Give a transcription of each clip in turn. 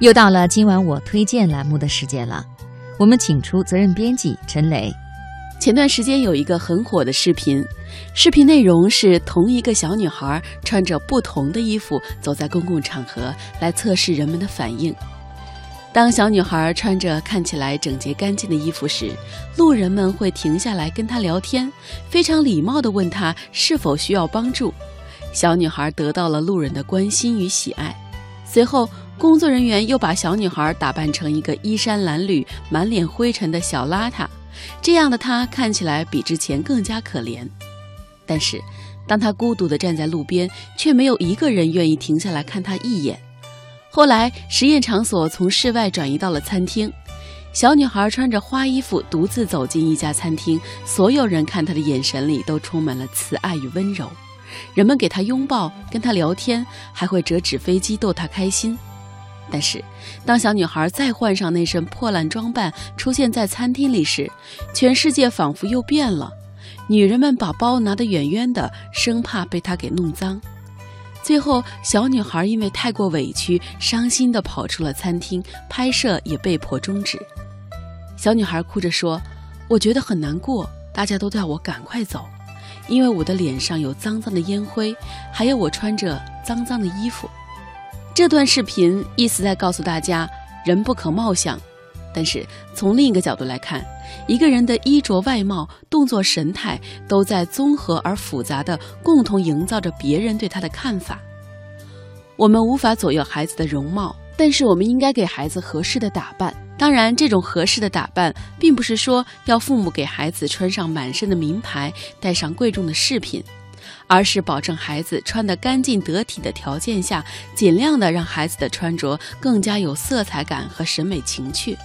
又到了今晚我推荐栏目的时间了，我们请出责任编辑陈磊。前段时间有一个很火的视频，视频内容是同一个小女孩穿着不同的衣服走在公共场合，来测试人们的反应。当小女孩穿着看起来整洁干净的衣服时，路人们会停下来跟她聊天，非常礼貌地问她是否需要帮助。小女孩得到了路人的关心与喜爱。随后，工作人员又把小女孩打扮成一个衣衫褴褛、满脸灰尘的小邋遢。这样的她看起来比之前更加可怜，但是，当她孤独地站在路边，却没有一个人愿意停下来看她一眼。后来，实验场所从室外转移到了餐厅，小女孩穿着花衣服独自走进一家餐厅，所有人看她的眼神里都充满了慈爱与温柔，人们给她拥抱，跟她聊天，还会折纸飞机逗她开心。但是，当小女孩再换上那身破烂装扮出现在餐厅里时，全世界仿佛又变了。女人们把包拿得远远的，生怕被她给弄脏。最后，小女孩因为太过委屈，伤心地跑出了餐厅，拍摄也被迫终止。小女孩哭着说：“我觉得很难过，大家都叫我赶快走，因为我的脸上有脏脏的烟灰，还有我穿着脏脏的衣服。”这段视频意思在告诉大家，人不可貌相。但是从另一个角度来看，一个人的衣着、外貌、动作、神态，都在综合而复杂的共同营造着别人对他的看法。我们无法左右孩子的容貌，但是我们应该给孩子合适的打扮。当然，这种合适的打扮，并不是说要父母给孩子穿上满身的名牌，戴上贵重的饰品。而是保证孩子穿得干净得体的条件下，尽量的让孩子的穿着更加有色彩感和审美情趣。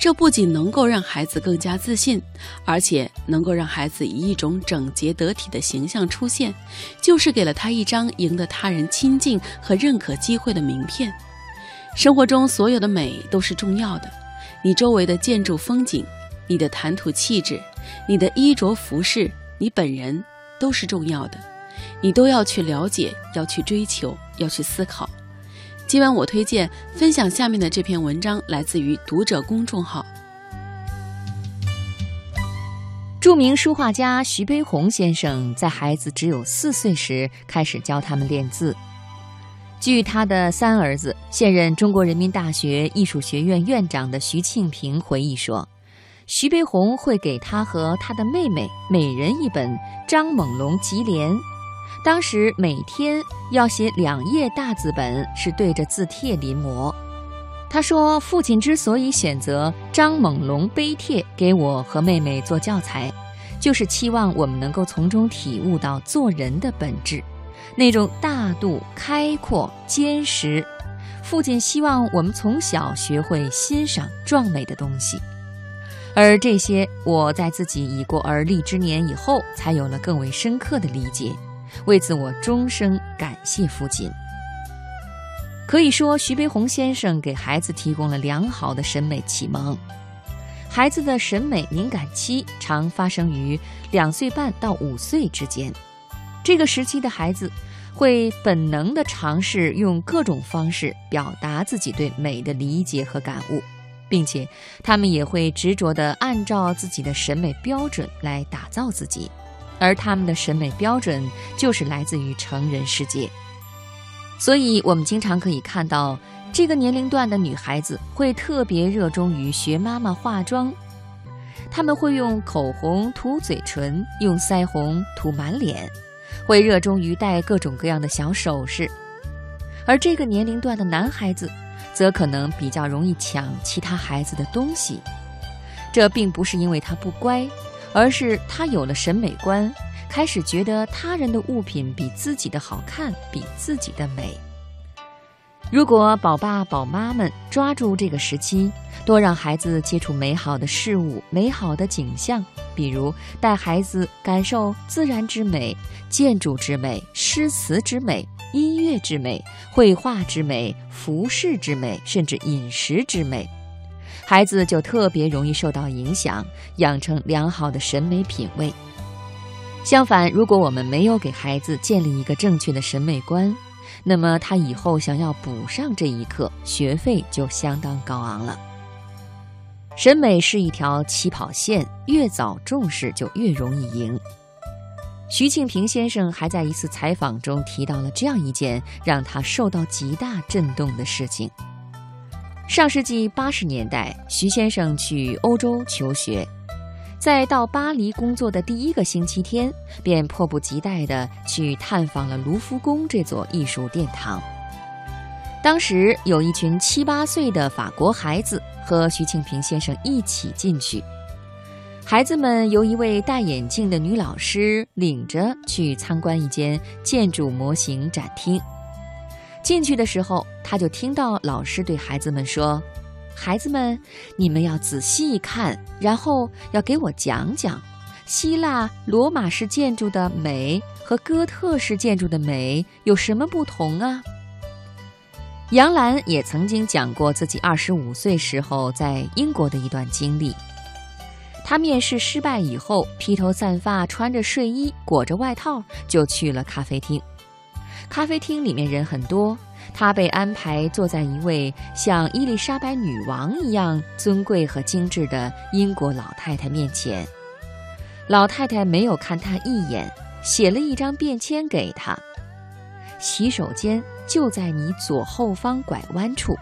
这不仅能够让孩子更加自信，而且能够让孩子以一种整洁得体的形象出现，就是给了他一张赢得他人亲近和认可机会的名片。生活中所有的美都是重要的，你周围的建筑风景，你的谈吐气质，你的衣着服饰，你本人。都是重要的，你都要去了解，要去追求，要去思考。今晚我推荐分享下面的这篇文章，来自于读者公众号。著名书画家徐悲鸿先生在孩子只有四岁时开始教他们练字。据他的三儿子、现任中国人民大学艺术学院院长的徐庆平回忆说。徐悲鸿会给他和他的妹妹每人一本《张猛龙集联》，当时每天要写两页大字本，是对着字帖临摹。他说：“父亲之所以选择《张猛龙碑帖》给我和妹妹做教材，就是期望我们能够从中体悟到做人的本质，那种大度、开阔、坚实。父亲希望我们从小学会欣赏壮美的东西。”而这些，我在自己已过而立之年以后，才有了更为深刻的理解。为此，我终生感谢父亲。可以说，徐悲鸿先生给孩子提供了良好的审美启蒙。孩子的审美敏感期常发生于两岁半到五岁之间，这个时期的孩子会本能地尝试用各种方式表达自己对美的理解和感悟。并且，他们也会执着地按照自己的审美标准来打造自己，而他们的审美标准就是来自于成人世界。所以，我们经常可以看到，这个年龄段的女孩子会特别热衷于学妈妈化妆，他们会用口红涂嘴唇，用腮红涂满脸，会热衷于戴各种各样的小首饰，而这个年龄段的男孩子。则可能比较容易抢其他孩子的东西，这并不是因为他不乖，而是他有了审美观，开始觉得他人的物品比自己的好看，比自己的美。如果宝爸宝妈们抓住这个时期，多让孩子接触美好的事物、美好的景象，比如带孩子感受自然之美、建筑之美、诗词之美。音乐之美、绘画之美、服饰之美，甚至饮食之美，孩子就特别容易受到影响，养成良好的审美品味。相反，如果我们没有给孩子建立一个正确的审美观，那么他以后想要补上这一课，学费就相当高昂了。审美是一条起跑线，越早重视就越容易赢。徐庆平先生还在一次采访中提到了这样一件让他受到极大震动的事情：上世纪八十年代，徐先生去欧洲求学，在到巴黎工作的第一个星期天，便迫不及待地去探访了卢浮宫这座艺术殿堂。当时有一群七八岁的法国孩子和徐庆平先生一起进去，孩子们由一位戴眼镜的女老师领着去参观一间建筑模型展厅。进去的时候，他就听到老师对孩子们说：“孩子们，你们要仔细看，然后要给我讲讲，希腊罗马式建筑的美和哥特式建筑的美有什么不同啊？”杨澜也曾经讲过自己二十五岁时候在英国的一段经历。他面试失败以后，披头散发，穿着睡衣，裹着外套，就去了咖啡厅。咖啡厅里面人很多，他被安排坐在一位像伊丽莎白女王一样尊贵和精致的英国老太太面前。老太太没有看她一眼，写了一张便签给她。洗手间就在你左后方拐弯处。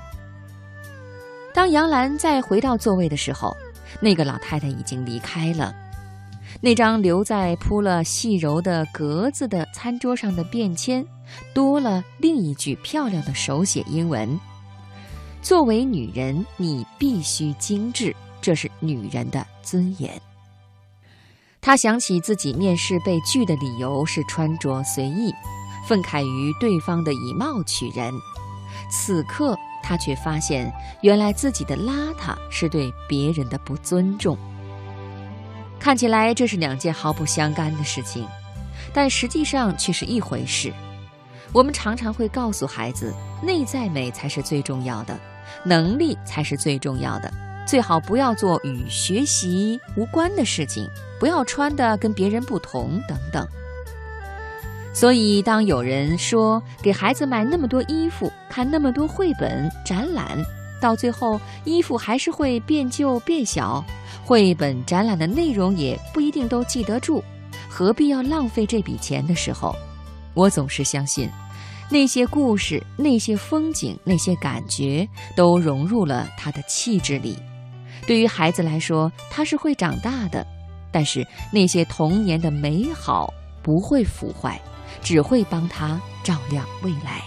当杨澜再回到座位的时候，那个老太太已经离开了。那张留在铺了细柔的格子的餐桌上的便签，多了另一句漂亮的手写英文：“作为女人，你必须精致，这是女人的尊严。”她想起自己面试被拒的理由是穿着随意。愤慨于对方的以貌取人，此刻他却发现，原来自己的邋遢是对别人的不尊重。看起来这是两件毫不相干的事情，但实际上却是一回事。我们常常会告诉孩子，内在美才是最重要的，能力才是最重要的，最好不要做与学习无关的事情，不要穿的跟别人不同，等等。所以，当有人说给孩子买那么多衣服、看那么多绘本、展览，到最后衣服还是会变旧变小，绘本、展览的内容也不一定都记得住，何必要浪费这笔钱的时候，我总是相信，那些故事、那些风景、那些感觉都融入了他的气质里。对于孩子来说，他是会长大的，但是那些童年的美好不会腐坏。只会帮他照亮未来。